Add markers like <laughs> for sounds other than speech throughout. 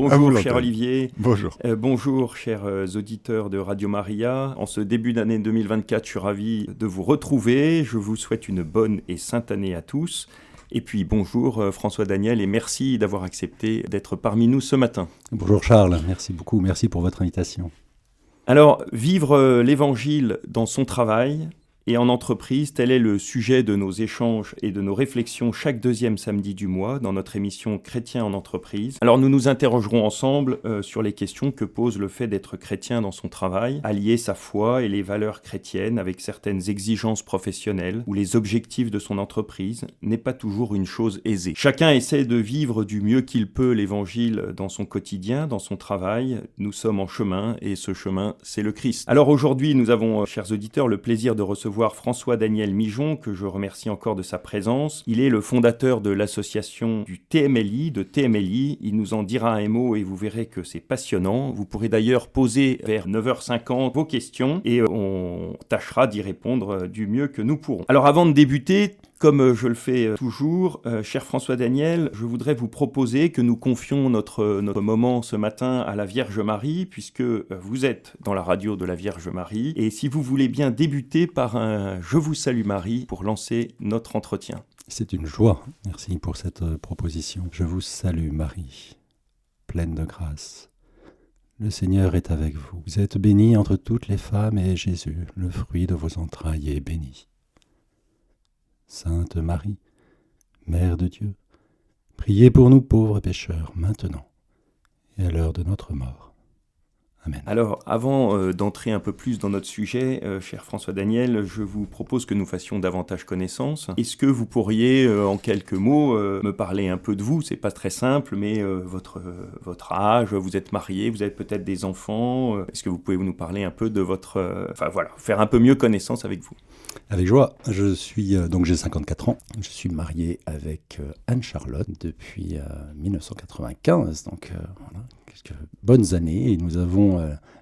Bonjour, cher Olivier. Bonjour. Euh, bonjour, chers euh, auditeurs de Radio Maria. En ce début d'année 2024, je suis ravi de vous retrouver. Je vous souhaite une bonne et sainte année à tous. Et puis bonjour euh, François Daniel et merci d'avoir accepté d'être parmi nous ce matin. Bonjour Charles, merci beaucoup, merci pour votre invitation. Alors, vivre l'évangile dans son travail, et en entreprise, tel est le sujet de nos échanges et de nos réflexions chaque deuxième samedi du mois dans notre émission Chrétien en entreprise. Alors nous nous interrogerons ensemble euh, sur les questions que pose le fait d'être chrétien dans son travail, allier sa foi et les valeurs chrétiennes avec certaines exigences professionnelles ou les objectifs de son entreprise n'est pas toujours une chose aisée. Chacun essaie de vivre du mieux qu'il peut l'évangile dans son quotidien, dans son travail. Nous sommes en chemin et ce chemin, c'est le Christ. Alors aujourd'hui, nous avons, euh, chers auditeurs, le plaisir de recevoir François-Daniel Mijon, que je remercie encore de sa présence. Il est le fondateur de l'association du TMLI, de TMLI. Il nous en dira un mot et vous verrez que c'est passionnant. Vous pourrez d'ailleurs poser vers 9h50 vos questions et on tâchera d'y répondre du mieux que nous pourrons. Alors avant de débuter, comme euh, je le fais euh, toujours, euh, cher François Daniel, je voudrais vous proposer que nous confions notre, notre moment ce matin à la Vierge Marie, puisque vous êtes dans la radio de la Vierge Marie. Et si vous voulez bien débuter par un Je vous salue Marie pour lancer notre entretien. C'est une joie. Merci pour cette proposition. Je vous salue Marie, pleine de grâce. Le Seigneur est avec vous. Vous êtes bénie entre toutes les femmes et Jésus, le fruit de vos entrailles, est béni. Sainte Marie, Mère de Dieu, priez pour nous pauvres pécheurs, maintenant et à l'heure de notre mort. Amen. Alors, avant euh, d'entrer un peu plus dans notre sujet, euh, cher François Daniel, je vous propose que nous fassions davantage connaissance. Est-ce que vous pourriez, euh, en quelques mots, me parler un peu de vous? C'est pas très simple, mais votre, votre âge, vous êtes marié, vous avez peut-être des enfants. Est-ce que vous pouvez nous parler un peu de votre... Enfin voilà, faire un peu mieux connaissance avec vous? Avec joie. Je suis euh, donc j'ai 54 ans. Je suis marié avec euh, Anne Charlotte depuis 1995, euh, donc voilà, quelques bonnes années. Et nous avons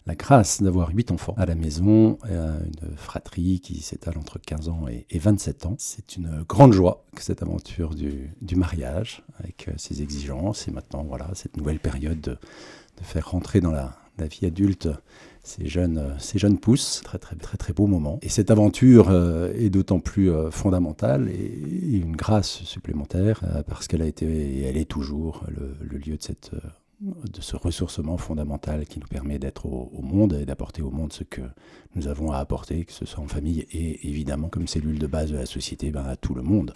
la grâce d'avoir huit enfants à la maison, une fratrie qui s'étale entre 15 ans et, 27 ans. C'est une grande joie que cette aventure du, mariage, avec ses exigences et maintenant voilà cette nouvelle période de, faire rentrer dans la vie adulte ces jeunes, euh, ces jeunes pousses. Très, très, très, très beau moment. Et cette aventure euh, est d'autant plus euh, fondamentale et, une grâce supplémentaire parce qu'elle a été et elle est toujours le, le lieu de cette de ce ressourcement fondamental qui nous permet d'être au, monde et d'apporter au monde ce que nous avons à apporter, que ce soit en famille et évidemment comme cellule de base de la société, ben, à tout le monde.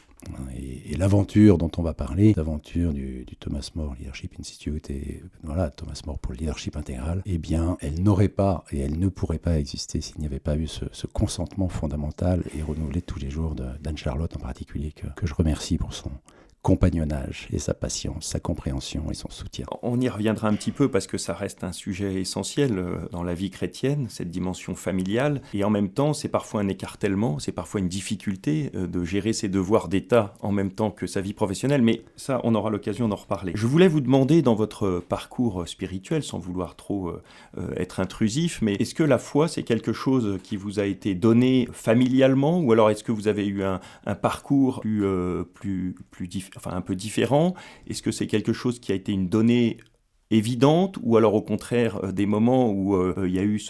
Et, l'aventure dont on va parler, l'aventure du, Thomas More Leadership Institute et voilà, Thomas More pour le leadership intégral, eh bien, elle n'aurait pas et elle ne pourrait pas exister s'il n'y avait pas eu ce, consentement fondamental et renouvelé tous les jours d'Anne Charlotte en particulier, que, que je remercie pour son, compagnonnage et sa patience, sa compréhension et son soutien. On y reviendra un petit peu parce que ça reste un sujet essentiel euh, dans la vie chrétienne, cette dimension familiale, et en même temps c'est parfois un écartèlement, c'est parfois une difficulté euh, de gérer ses devoirs d'État en même temps que sa vie professionnelle, mais ça on aura l'occasion d'en reparler. Je voulais vous demander dans votre parcours spirituel, sans vouloir trop euh, être intrusif, mais est-ce que la foi c'est quelque chose qui vous a été donné familialement, ou alors est-ce que vous avez eu un, parcours plus, plus, plus difficile enfin un peu différent Est-ce que c'est quelque chose qui a été une donnée évidente ou alors au contraire euh, des moments où euh, il y a eu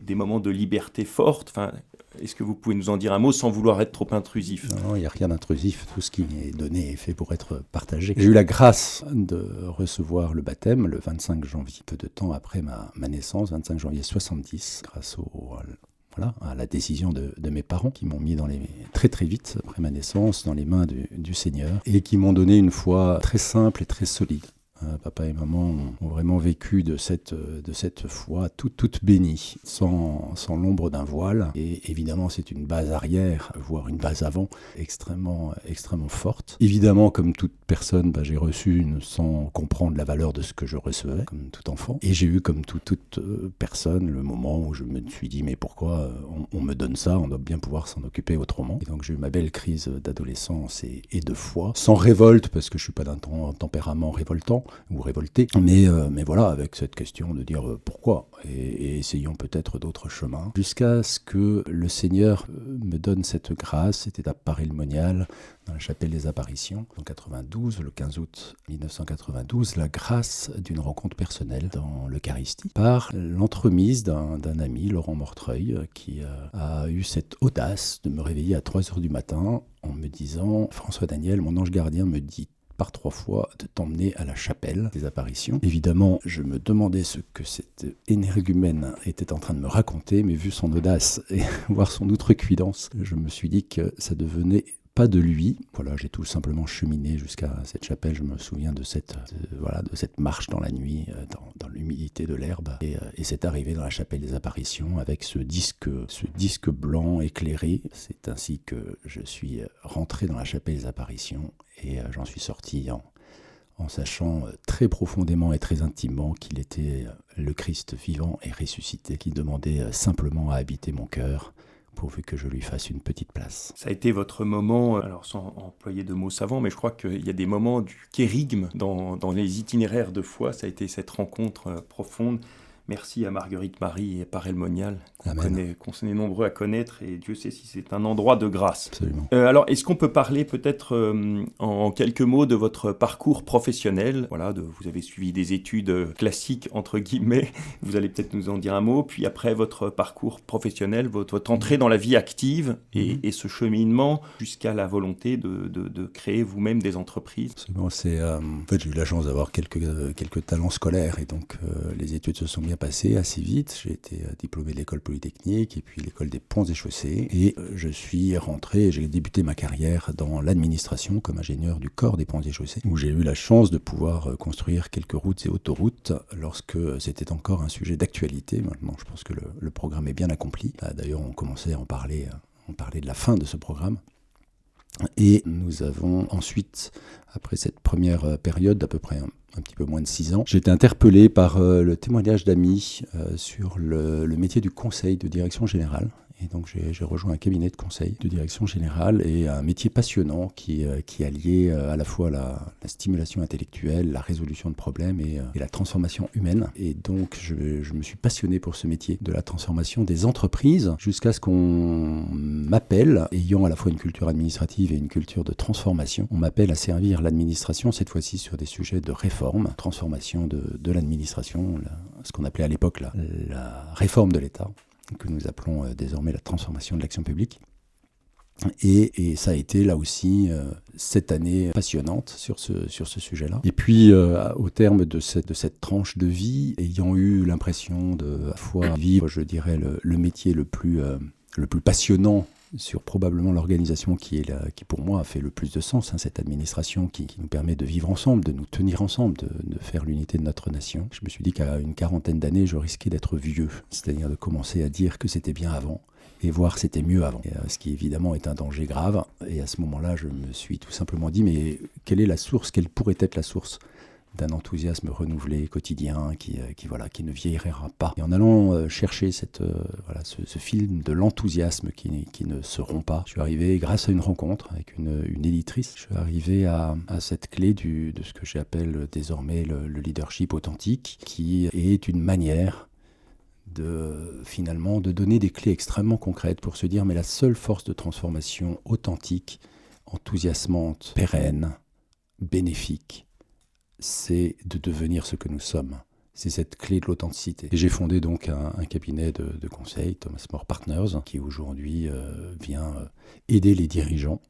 des moments de liberté forte? Enfin, Est-ce que vous pouvez nous en dire un mot sans vouloir être trop intrusif? Non, il n'y a rien d'intrusif. Tout ce qui est donné est fait pour être partagé. J'ai eu la grâce de recevoir le baptême le 25 janvier, peu de temps après ma, ma naissance, 25 janvier 70, grâce au, voilà, à la décision de, mes parents qui m'ont mis dans les, très très vite après ma naissance dans les mains du Seigneur et qui m'ont donné une foi très simple et très solide. Euh, papa et maman ont vraiment vécu de cette, de cette foi toute, toute bénie, sans, sans l'ombre d'un voile. Et évidemment, c'est une base arrière, voire une base avant, extrêmement, extrêmement forte. Évidemment, comme toute personne, bah, j'ai reçu une, sans comprendre la valeur de ce que je recevais, comme tout enfant. Et j'ai eu, comme toute euh, personne, le moment où je me suis dit, mais pourquoi euh, on, me donne ça? On doit bien pouvoir s'en occuper autrement. Et donc j'ai eu ma belle crise d'adolescence et, et, de foi, sans révolte, parce que je suis pas d'un tempérament révoltant, ou révolté. Mais, mais voilà, avec cette question de dire pourquoi et, essayons peut-être d'autres chemins. Jusqu'à ce que le Seigneur me donne cette grâce, c'était à Paris-le-Monial, dans la chapelle des apparitions, en 92, le 15 août 1992, la grâce d'une rencontre personnelle dans l'Eucharistie par l'entremise d'un ami, Laurent Mortreuil, qui a eu cette audace de me réveiller à 3 heures du matin en me disant François Daniel, mon ange gardien me dit trois fois de t'emmener à la chapelle des apparitions. Évidemment, je me demandais ce que cette énergumène était en train de me raconter, mais vu son audace et <laughs> voir son outrecuidance, je me suis dit que ça devenait pas de lui. Voilà, j'ai tout simplement cheminé jusqu'à cette chapelle. Je me souviens de cette, voilà, de cette marche dans la nuit, euh, dans, l'humidité de l'herbe, et, euh, et cette arrivée dans la chapelle des apparitions avec ce disque, ce disque blanc éclairé. C'est ainsi que je suis rentré dans la chapelle des apparitions et euh, j'en suis sorti en, sachant très profondément et très intimement qu'il était le Christ vivant et ressuscité, qui demandait simplement à habiter mon cœur pourvu que je lui fasse une petite place. Ça a été votre moment, alors sans employer de mots savants, mais je crois qu'il y a des moments du kérigme dans, dans les itinéraires de foi, ça a été cette rencontre euh, profonde Merci à Marguerite Marie et Parel Monial, qu'on s'est nombreux à connaître, et Dieu sait si c'est un endroit de grâce. Absolument. Euh, alors, est-ce qu'on peut parler peut-être euh, en, quelques mots de votre parcours professionnel? Voilà, de, vous avez suivi des études classiques, entre guillemets, <laughs> vous allez peut-être nous en dire un mot, puis après votre parcours professionnel, votre, entrée dans la vie active et, mhm. ce cheminement jusqu'à la volonté de, de, créer vous-même des entreprises. Absolument, c'est, euh, en fait, j'ai eu la chance d'avoir quelques, quelques talents scolaires, et donc les études se sont bien passé assez vite. J'ai été euh, diplômé de l'école polytechnique et puis l'école des ponts et chaussées. Et euh, je suis rentré, j'ai débuté ma carrière dans l'administration comme ingénieur du corps des ponts et chaussées, où j'ai eu la chance de pouvoir euh, construire quelques routes et autoroutes lorsque c'était encore un sujet d'actualité. Maintenant, je pense que le, programme est bien accompli. D'ailleurs, on commençait à en parler, on parlait de la fin de ce programme. Et nous avons ensuite, après cette première période d'à peu près un petit peu moins de six ans, j'ai été interpellé par euh, le témoignage d'amis euh, sur le, métier du conseil de direction générale donc j'ai rejoint un cabinet de conseil de direction générale et un métier passionnant qui, euh, qui alliait euh, à la fois la, stimulation intellectuelle, la résolution de problèmes et, euh, la transformation humaine. Et donc je, me suis passionné pour ce métier de la transformation des entreprises jusqu'à ce qu'on m'appelle, ayant à la fois une culture administrative et une culture de transformation, on m'appelle à servir l'administration, cette fois-ci sur des sujets de réforme, transformation de, de l'administration, ce qu'on appelait à l'époque la, la réforme de l'État que nous appelons euh, désormais la transformation de l'action publique. Et, ça a été là aussi euh, cette année passionnante sur ce, sur ce sujet-là. Et puis euh, au terme de cette, de cette tranche de vie, ayant eu l'impression de à fois vivre, je dirais, le, métier le plus, le plus passionnant sur probablement l'organisation qui, est là, qui pour moi a fait le plus de sens, hein, cette administration qui, nous permet de vivre ensemble, de nous tenir ensemble, de, de faire l'unité de notre nation. Je me suis dit qu'à une quarantaine d'années, je risquais d'être vieux, c'est-à-dire de commencer à dire que c'était bien avant et voir c'était mieux avant. Euh, ce qui évidemment est un danger grave. Et à ce moment-là, je me suis tout simplement dit, mais quelle est la source? Quelle pourrait être la source? D'un enthousiasme renouvelé quotidien qui, euh, qui, ne vieillira pas. Et en allant euh, chercher euh, ce, film de l'enthousiasme qui, ne se rompt pas, je suis arrivé, grâce à une rencontre avec une, éditrice, je suis arrivé à, à cette clé du, de ce que j'appelle désormais le, le leadership authentique, qui est une manière de finalement de donner des clés extrêmement concrètes pour se dire mais la seule force de transformation authentique, enthousiasmante, pérenne, bénéfique, c'est de devenir ce que nous sommes. C'est cette clé de l'authenticité. J'ai fondé donc un, cabinet de, conseil, Thomas More Partners, qui aujourd'hui euh, vient euh, aider les dirigeants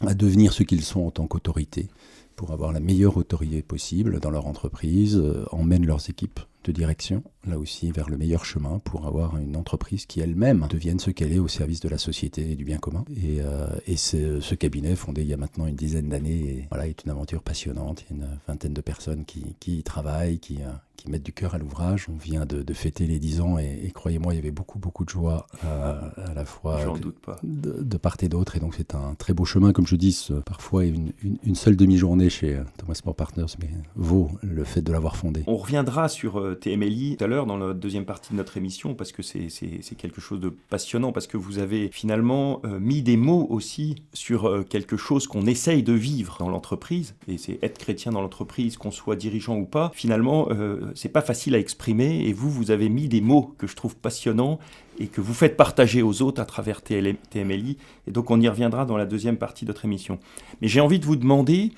à devenir ce qu'ils sont en tant qu'autorité, pour avoir la meilleure autorité possible dans leur entreprise, euh, emmène leurs équipes de direction, là aussi vers le meilleur chemin pour avoir une entreprise qui elle-même devienne ce qu'elle est au service de la société et du bien commun. Et, euh, et ce cabinet, fondé il y a maintenant une dizaine d'années, voilà, est une aventure passionnante. Il y a une vingtaine de personnes qui, qui y travaillent, qui, euh, qui mettent du cœur à l'ouvrage. On vient de, fêter les 10 ans et, croyez-moi, il y avait beaucoup, beaucoup de joie à la fois doute pas. De, part et d'autre. Et donc c'est un très beau chemin, comme je dis, parfois une, une, seule demi-journée chez Thomas More Partners, mais vaut le fait de l'avoir fondé. On reviendra sur TMLI tout à l'heure dans la deuxième partie de notre émission parce que c'est quelque chose de passionnant, parce que vous avez finalement mis des mots aussi sur quelque chose qu'on essaye de vivre dans l'entreprise, et c'est être chrétien dans l'entreprise, qu'on soit dirigeant ou pas, finalement, euh, c'est pas facile à exprimer, et vous, vous avez mis des mots que je trouve passionnants et que vous faites partager aux autres à travers TMLI, et donc on y reviendra dans la deuxième partie de notre émission. Mais j'ai envie de vous demander,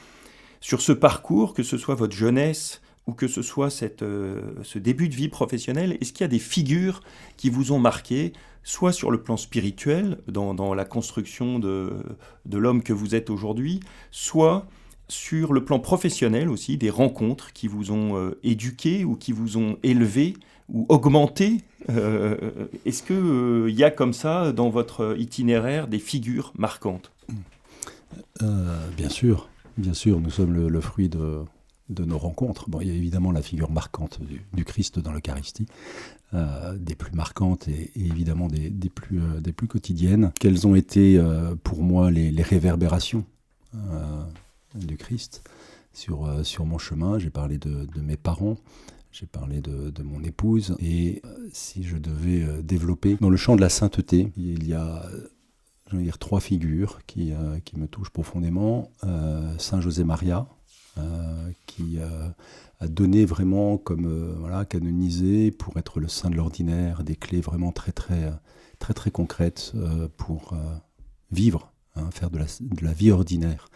sur ce parcours, que ce soit votre jeunesse, ou que ce soit cette, euh, ce début de vie professionnelle, est-ce qu'il y a des figures qui vous ont marqué, soit sur le plan spirituel, dans, dans la construction de, de l'homme que vous êtes aujourd'hui, soit sur le plan professionnel aussi, des rencontres qui vous ont euh, éduqué ou qui vous ont élevé ou augmenté euh, Est-ce qu'il il y a comme ça dans votre itinéraire des figures marquantes? Bien sûr, bien sûr, nous sommes le fruit de, nos rencontres. Bon, il y a évidemment la figure marquante du, Christ dans l'Eucharistie, euh, des plus marquantes et, évidemment des, plus, euh, des plus quotidiennes. Quelles ont été euh, pour moi les, réverbérations? Du Christ sur, sur mon chemin J'ai parlé de, mes parents. J'ai parlé de, mon épouse et si je devais développer dans le champ de la sainteté, il y a dire, trois figures qui, qui me touchent profondément. Saint José Maria, euh, qui euh, a donné vraiment comme euh, voilà, canonisé pour être le saint de l'ordinaire, des clés vraiment très très très très concrètes pour vivre, hein, faire de la, de la, vie ordinaire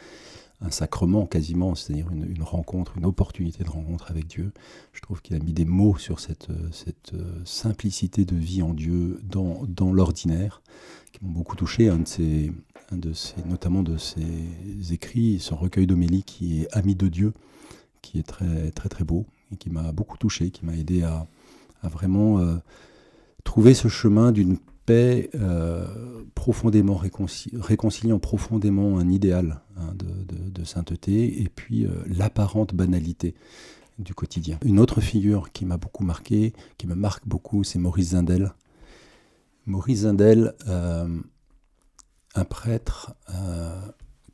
un sacrement quasiment, c'est-à-dire une, rencontre, une opportunité de rencontre avec Dieu. Je trouve qu'il a mis des mots sur cette, cette simplicité de vie en Dieu dans, l'ordinaire, qui m'ont beaucoup touché. Un de de notamment de ses écrits, son recueil d'homélie qui est Ami de Dieu, qui est très très très beau et qui m'a beaucoup touché, qui m'a aidé à, vraiment euh, trouver ce chemin d'une euh, profondément réconciliant profondément un idéal hein, de, sainteté et puis euh, l'apparente banalité du quotidien. Une autre figure qui m'a beaucoup marqué, qui me marque beaucoup, c'est Maurice Zindel. Maurice Zindel, un prêtre euh,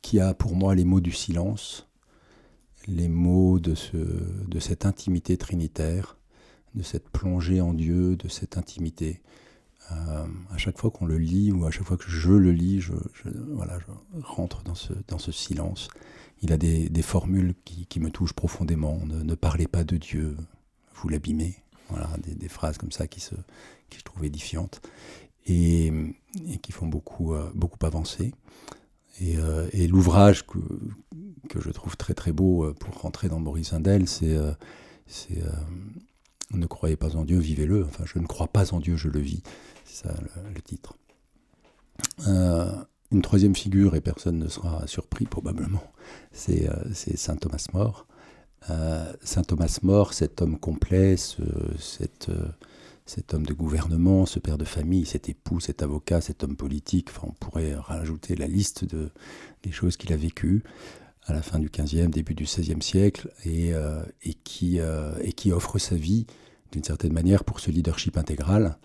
qui a pour moi les mots du silence, les mots de, ce, de cette intimité trinitaire, de cette plongée en Dieu, de cette intimité. Euh, à chaque fois qu'on le lit ou à chaque fois que je le lis, je, voilà, rentre dans ce, dans ce silence. Il a des, des formules qui, qui, me touchent profondément. Ne, parlez pas de Dieu, vous l'abîmez. Voilà, des, des, phrases comme ça qui, se, qui je trouve édifiantes et, qui font beaucoup, euh, beaucoup avancer. Et, euh, et l'ouvrage que, que, je trouve très très beau pour rentrer dans Maurice Indel, c'est Ne croyez pas en Dieu, vivez-le. Enfin, je ne crois pas en Dieu, je le vis. C'est ça le, titre. une troisième figure, et personne ne sera surpris probablement, c'est Saint Thomas More. Saint Thomas More, cet homme complet, cet homme de gouvernement, ce père de famille, cet époux, cet avocat, cet homme politique, on pourrait rajouter la liste de, des choses qu'il a vécues à la fin du 15e, début du 16e siècle, et, euh, euh, et qui offre sa vie d'une certaine manière pour ce leadership intégral,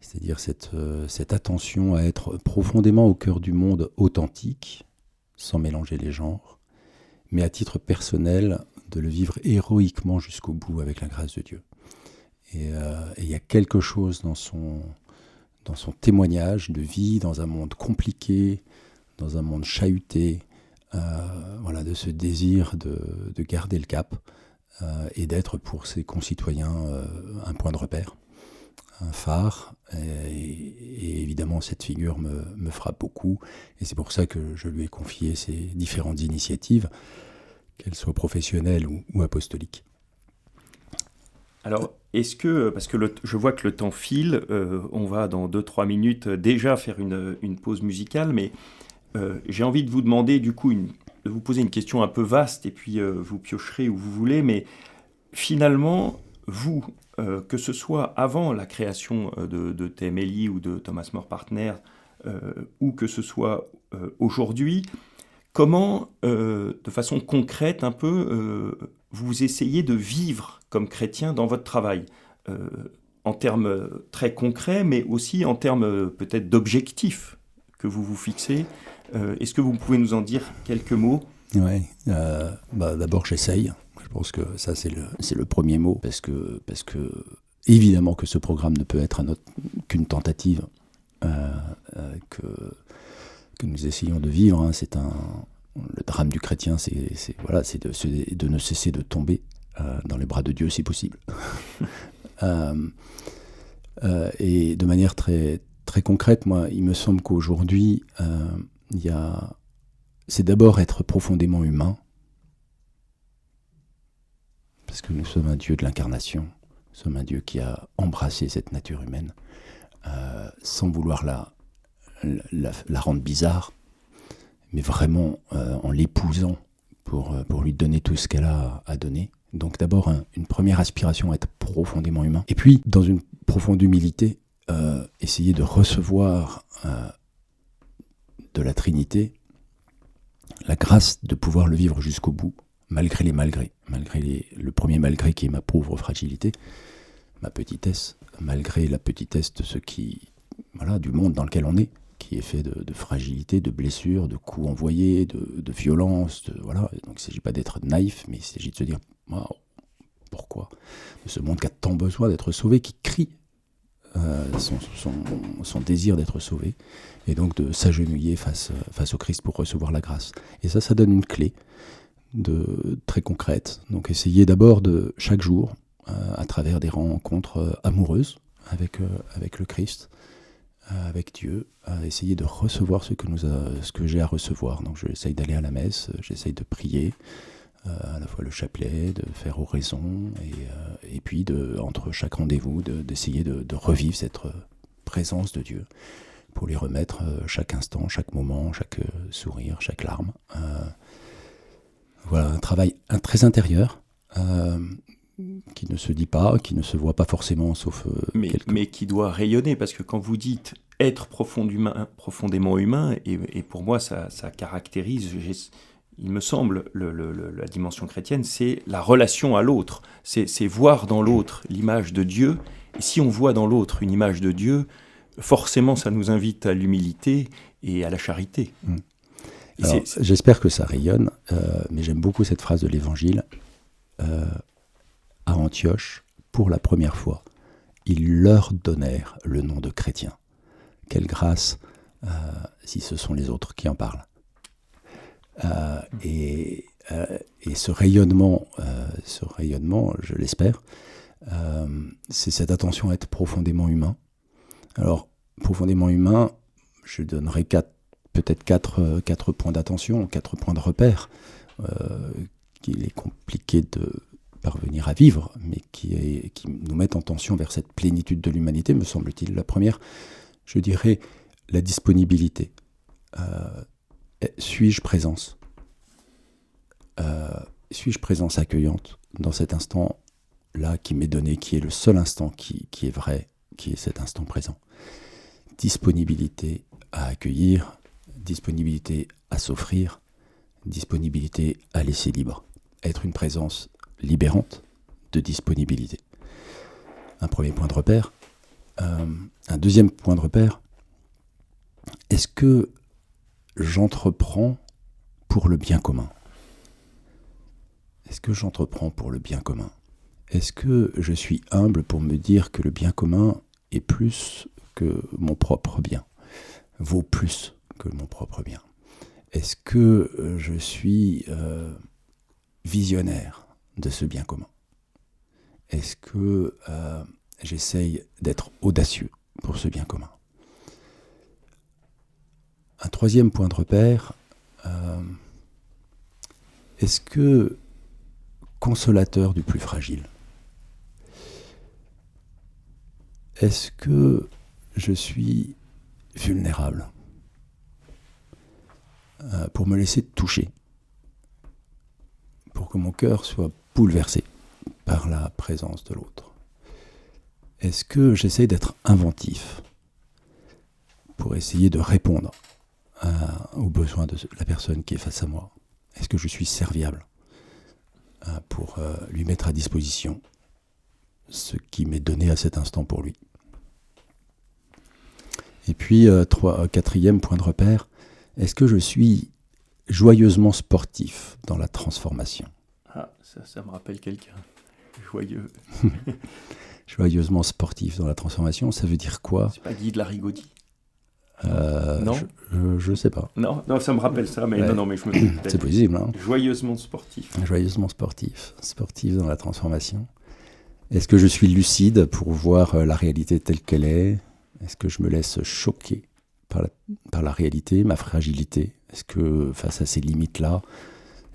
c'est-à-dire cette, euh, cette attention à être profondément au cœur du monde authentique, sans mélanger les genres, mais à titre personnel, de le vivre héroïquement jusqu'au bout avec la grâce de Dieu. Et il y a quelque chose dans son, témoignage de vie, dans un monde compliqué, dans un monde chahuté, voilà, de ce désir de, de garder le cap euh, et d'être pour ses concitoyens un point de repère, un phare. Et, évidemment, cette figure me, frappe beaucoup. Et c'est pour ça que je lui ai confié ces différentes initiatives, qu'elles soient professionnelles ou, apostoliques. Alors, est-ce que, parce que je vois que le temps file, euh, on va dans 2-3 minutes déjà faire une, pause musicale, mais euh, j'ai envie de vous demander du coup, de vous poser une question un peu vaste, et puis euh, vous piocherez où vous voulez, mais finalement, vous, que ce soit avant la création de, de TMLI ou de Thomas More Partner, ou que ce soit aujourd'hui, comment, de façon concrète un peu, vous essayez de vivre comme chrétien dans votre travail, euh, en termes très concrets, mais aussi en termes peut-être d'objectifs que vous vous fixez. Est-ce que vous pouvez nous en dire quelques mots? Oui, bah, d'abord j'essaye. Je pense que ça c'est le, le premier mot, parce que, parce que évidemment que ce programme ne peut être qu'une tentative euh, euh, que, que nous essayons de vivre. Hein. C'est un, le drame du chrétien, c'est voilà, c'est de, de, ne cesser de tomber euh, dans les bras de Dieu si possible. <laughs> et de manière très, très concrète, moi, il me semble qu'aujourd'hui, c'est d'abord être profondément humain, parce que nous sommes un Dieu de l'incarnation, nous sommes un Dieu qui a embrassé cette nature humaine, euh, sans vouloir la, la, rendre bizarre, mais vraiment euh, en l'épousant pour, euh, pour lui donner tout ce qu'elle a à donner. Donc d'abord une première aspiration à être profondément humain, et puis dans une profonde humilité, essayer de recevoir de la Trinité la grâce de pouvoir le vivre jusqu'au bout, malgré les malgrés, malgré le premier malgré qui est ma pauvre fragilité, ma petitesse, malgré la petitesse de ce qui, voilà, du monde dans lequel on est, qui est fait de, fragilité, de blessures, de coups envoyés, de, violence, voilà. donc il ne s'agit pas d'être naïf, mais il s'agit de se dire, pourquoi? De ce monde qui a tant besoin d'être sauvé, qui crie euh, son, désir d'être sauvé, et donc de s'agenouiller face, face au Christ pour recevoir la grâce. Et ça, ça donne une clé de, très concrète. Donc essayez d'abord de chaque jour euh, à travers des rencontres euh, amoureuses avec, euh, avec le Christ, avec Dieu, à essayer de recevoir ce que, nous ce que j'ai à recevoir. Donc j'essaye d'aller à la messe, j'essaye de prier, à la fois le chapelet, de faire oraison, et, et puis de, entre chaque rendez-vous, d'essayer de, de, revivre cette présence de Dieu pour lui remettre chaque instant, chaque moment, chaque sourire, chaque larme. voilà, un travail un, très intérieur, qui ne se dit pas, qui ne se voit pas forcément, sauf euh, mais, mais qui doit rayonner, parce que quand vous dites être profondément humain, et, pour moi ça, caractérise, il me semble, la dimension chrétienne, c'est la relation à l'autre, c'est voir dans l'autre l'image de Dieu, et si on voit dans l'autre une image de Dieu, forcément ça nous invite à l'humilité et à la charité. Mmh. J'espère que ça rayonne, euh, mais j'aime beaucoup cette phrase de l'Évangile. Euh, à Antioche, pour la première fois, ils leur donnèrent le nom de chrétiens. Quelle grâce euh, si ce sont les autres qui en parlent. Euh, et, euh, et, ce rayonnement, ce rayonnement, je l'espère, c'est cette attention à être profondément humain. Alors, profondément humain, je donnerai peut-être quatre, points d'attention, quatre points de repère qu'il est compliqué de, parvenir à vivre, mais qui, qui nous mettent en tension vers cette plénitude de l'humanité, me semble-t-il. La première, je dirais, la disponibilité. Euh, suis-je présence? Euh, Suis-je présence accueillante dans cet instant-là qui m'est donné, qui est le seul instant qui, qui est vrai, qui est cet instant présent? Disponibilité à accueillir, disponibilité à s'offrir, disponibilité à laisser libre. Être une présence libérante de disponibilité. Un premier point de repère. Euh, un deuxième point de repère, est-ce que j'entreprends pour le bien commun. Est-ce que j'entreprends pour le bien commun? Est-ce que je suis humble pour me dire que le bien commun est plus que mon propre bien? Vaut plus que mon propre bien. Est-ce que je suis euh, visionnaire de ce bien commun? Est-ce que euh, j'essaye d'être audacieux pour ce bien commun? Un troisième point de repère, euh, est-ce que consolateur du plus fragile Est-ce que je suis vulnérable euh, pour me laisser toucher, pour que mon cœur soit bouleversé par la présence de l'autre? Est-ce que j'essaie d'être inventif pour essayer de répondre aux besoins de la personne qui est face à moi Est-ce que je suis serviable pour lui mettre à disposition ce qui m'est donné à cet instant pour lui? Et puis, trois, quatrième point de repère, est-ce que je suis joyeusement sportif dans la transformation? Ah, ça, ça me rappelle quelqu'un. Joyeux. <laughs> Joyeusement sportif dans la transformation, ça veut dire quoi? C'est pas Guy de la Rigaudie euh, non, je, ne sais pas. Non, non, ça me rappelle ça, mais non, non, mais je me. <clears throat> C'est possible. Hein. Joyeusement sportif. Joyeusement sportif, sportif dans la transformation. Est-ce que je suis lucide pour voir euh, la réalité telle qu'elle est? Est-ce que je me laisse choquer par la, par la réalité, ma fragilité? Est-ce que face à ces limites-là,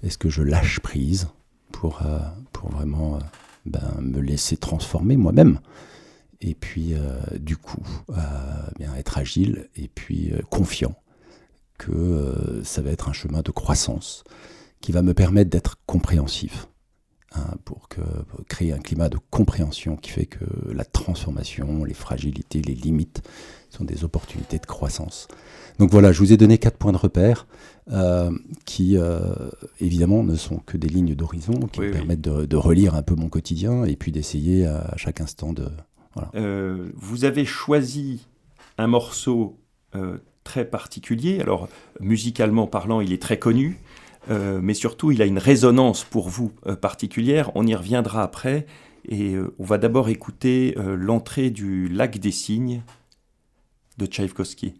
est-ce que je lâche prise pour, euh, pour vraiment ben, me laisser transformer moi-même? Et puis euh, du coup euh, bien être agile et puis euh, confiant que ça va être un chemin de croissance qui va me permettre d'être compréhensif hein, pour, que, créer un climat de compréhension qui fait que la transformation, les fragilités, les limites sont des opportunités de croissance. Donc voilà, je vous ai donné quatre points de repère qui évidemment ne sont que des lignes d'horizon qui me permettent de, de, relire un peu mon quotidien et puis d'essayer à chaque instant de, euh, vous avez choisi un morceau euh, très particulier. Alors, musicalement parlant, il est très connu, euh, mais surtout, il a une résonance pour vous particulière. On y reviendra après. Et on va d'abord écouter l'entrée du Lac des Cygnes de Tchaïkovski.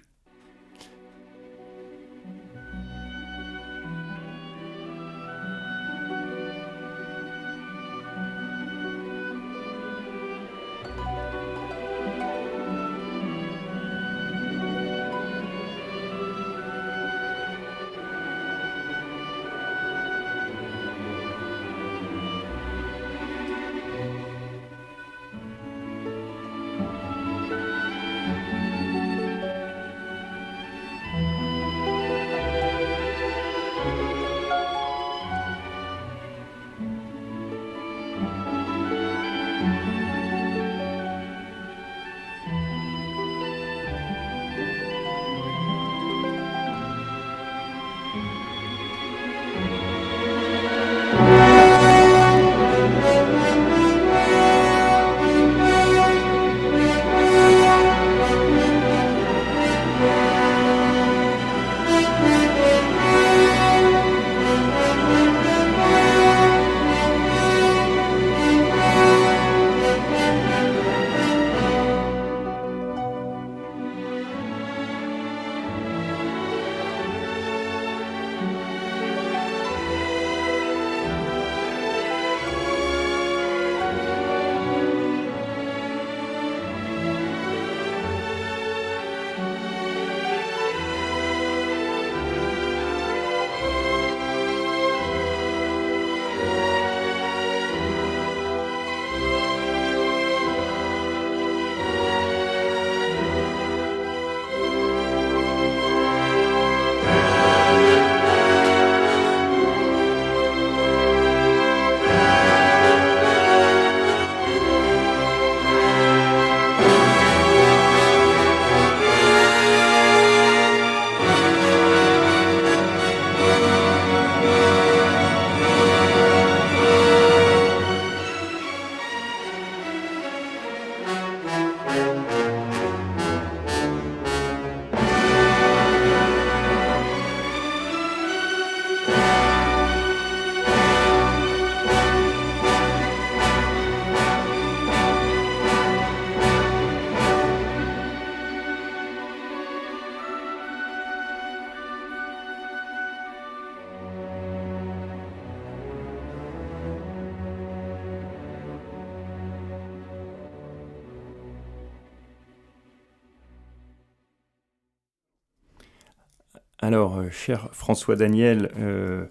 Alors, euh, cher François Daniel, euh,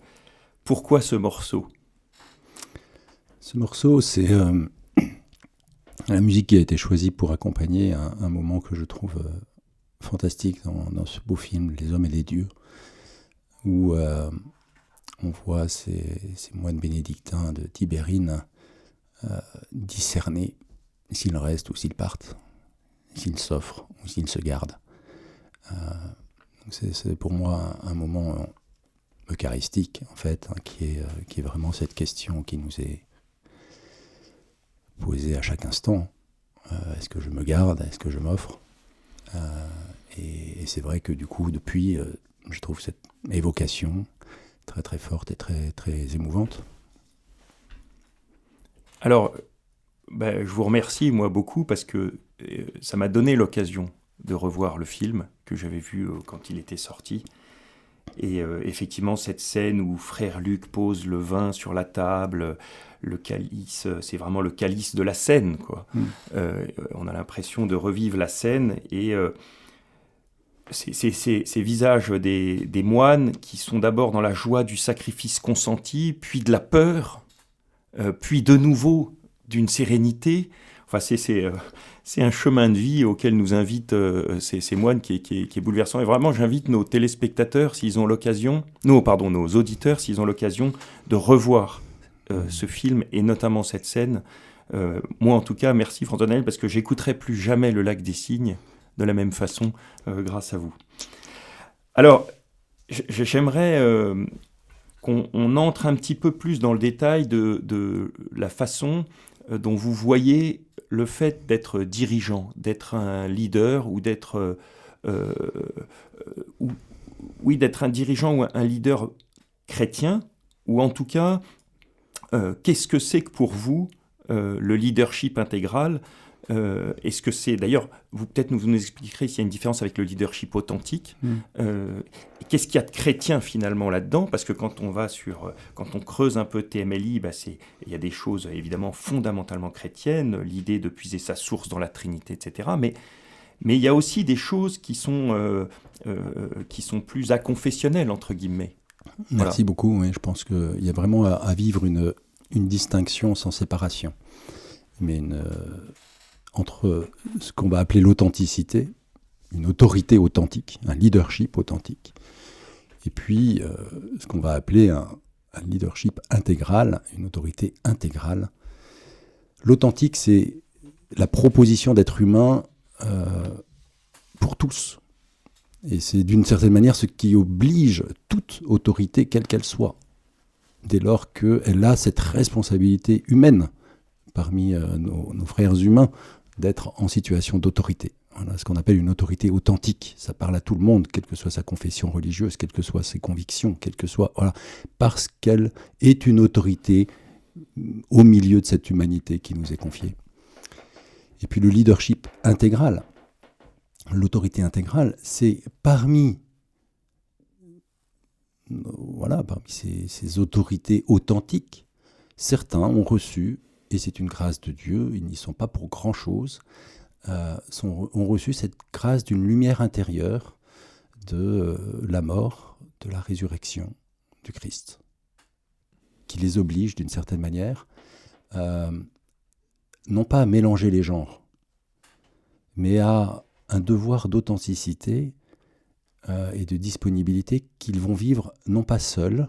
pourquoi ce morceau? Ce morceau, c'est euh, <clears throat> la musique qui a été choisie pour accompagner un, moment que je trouve fantastique dans, ce beau film, Les hommes et les dieux, où on voit ces, moines bénédictins de Tibérine discerner s'ils restent ou s'ils partent, s'ils s'offrent ou s'ils se gardent c'est pour moi un, moment eucharistique, en fait, hein, qui, est, qui est vraiment cette question qui nous est posée à chaque instant. Est-ce que je me garde? Est-ce que je m'offre? Et, c'est vrai que du coup, depuis, je trouve cette évocation très très forte et très très émouvante. Alors, ben, je vous remercie moi beaucoup parce que euh, ça m'a donné l'occasion de revoir le film que j'avais vu euh, quand il était sorti. Et euh, effectivement, cette scène où frère Luc pose le vin sur la table, le calice, c'est vraiment le calice de la scène, quoi. Mm. on a l'impression de revivre la scène et ces, visages des, moines qui sont d'abord dans la joie du sacrifice consenti, puis de la peur, euh, puis de nouveau d'une sérénité. Enfin, euh, c'est un chemin de vie auquel nous invitent euh, ces, moines qui est, bouleversant. Et vraiment, j'invite nos téléspectateurs, s'ils ont l'occasion, non, pardon, nos auditeurs, s'ils ont l'occasion de revoir ce film et notamment cette scène. moi, en tout cas, merci François parce que j'écouterai plus jamais le lac des cygnes de la même façon euh, grâce à vous. Alors, j'aimerais euh, qu'on entre un petit peu plus dans le détail de, la façon euh, dont vous voyez le fait d'être dirigeant, d'être un leader ou d'être oui d'être un dirigeant ou un leader chrétien ou en tout cas qu'est-ce que c'est que pour vous le leadership intégral? Euh, est-ce que c'est d'ailleurs, vous peut-être nous, nous expliquerez s'il y a une différence avec le leadership authentique. Hmm. Euh, qu'est-ce qu'il y a de chrétien finalement là-dedans? Parce que quand on va sur, euh, quand on creuse un peu TMLI, bah il y a des choses évidemment fondamentalement chrétiennes, l'idée de puiser sa source dans la Trinité, etc. Mais mais il y a aussi des choses qui sont qui sont plus aconfessionnelles entre guillemets. Merci beaucoup. je pense qu'il y a vraiment à, vivre une, une distinction sans séparation. Mais une, entre ce qu'on va appeler l'authenticité, une autorité authentique, un leadership authentique, et puis euh, ce qu'on va appeler un, leadership intégral, une autorité intégrale. L'authentique, c'est la proposition d'être humain euh, pour tous. Et c'est d'une certaine manière ce qui oblige toute autorité, quelle qu'elle soit, dès lors qu'elle a cette responsabilité humaine parmi euh, nos, frères humains d'être en situation d'autorité. Ce qu'on appelle une autorité authentique. Ça parle à tout le monde, quelle que soit sa confession religieuse, quelles que soient ses convictions, quelle que soit. Voilà, parce qu'elle est une autorité au milieu de cette humanité qui nous est confiée. Et puis le leadership intégral. L'autorité intégrale, c'est parmi voilà, parmi ces autorités authentiques, certains ont reçu et c'est une grâce de Dieu, ils n'y sont pas pour grand-chose, euh, ont reçu cette grâce d'une lumière intérieure de euh, la mort, de la résurrection du Christ, qui les oblige d'une certaine manière, euh, non pas à mélanger les genres, mais à un devoir d'authenticité et de disponibilité qu'ils vont vivre non pas seuls,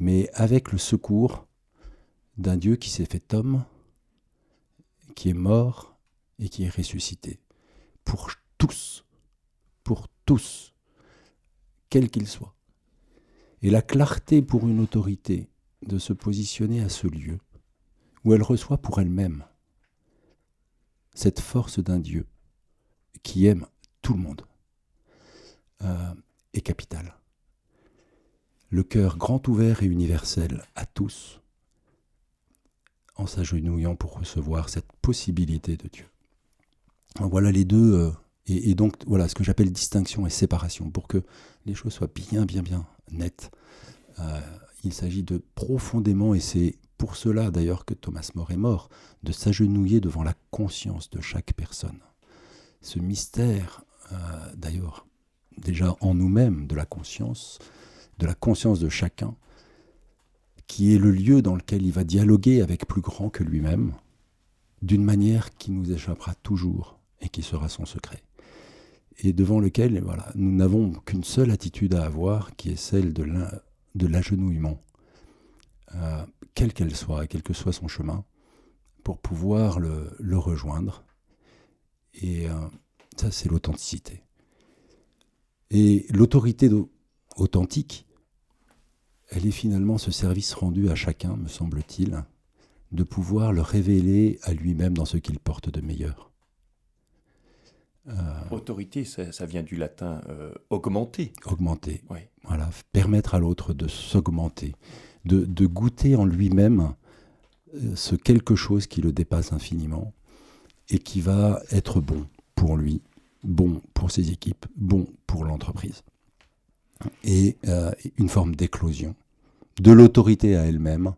mais avec le secours d'un Dieu qui s'est fait homme, qui est mort et qui est ressuscité. Pour tous, pour tous, quels qu'ils soient. Et la clarté pour une autorité de se positionner à ce lieu, où elle reçoit pour elle-même cette force d'un Dieu qui aime tout le monde, euh, est capitale. Le cœur grand ouvert et universel à tous, en s'agenouillant pour recevoir cette possibilité de Dieu. Voilà les deux, euh, et, donc voilà ce que j'appelle distinction et séparation, pour que les choses soient bien, bien, bien nettes. Euh, il s'agit de profondément, et c'est pour cela d'ailleurs que Thomas More est mort, de s'agenouiller devant la conscience de chaque personne. Ce mystère, euh, d'ailleurs, déjà en nous-mêmes, de la conscience, de la conscience de chacun, qui est le lieu dans lequel il va dialoguer avec plus grand que lui-même, d'une manière qui nous échappera toujours et qui sera son secret. Et devant lequel voilà, nous n'avons qu'une seule attitude à avoir, qui est celle de l'agenouillement, euh, quelle qu'elle soit, quel que soit son chemin, pour pouvoir le, rejoindre. Et euh, ça, c'est l'authenticité. Et l'autorité authentique, elle est finalement ce service rendu à chacun, me semble-t-il, de pouvoir le révéler à lui-même dans ce qu'il porte de meilleur. Euh, Autorité, ça, vient du latin euh, augmenter. Augmenter. Oui. Voilà, permettre à l'autre de s'augmenter, de, de, goûter en lui-même euh, ce quelque chose qui le dépasse infiniment et qui va être bon pour lui, bon pour ses équipes, bon pour l'entreprise. Et une forme d'éclosion de l'autorité à elle-même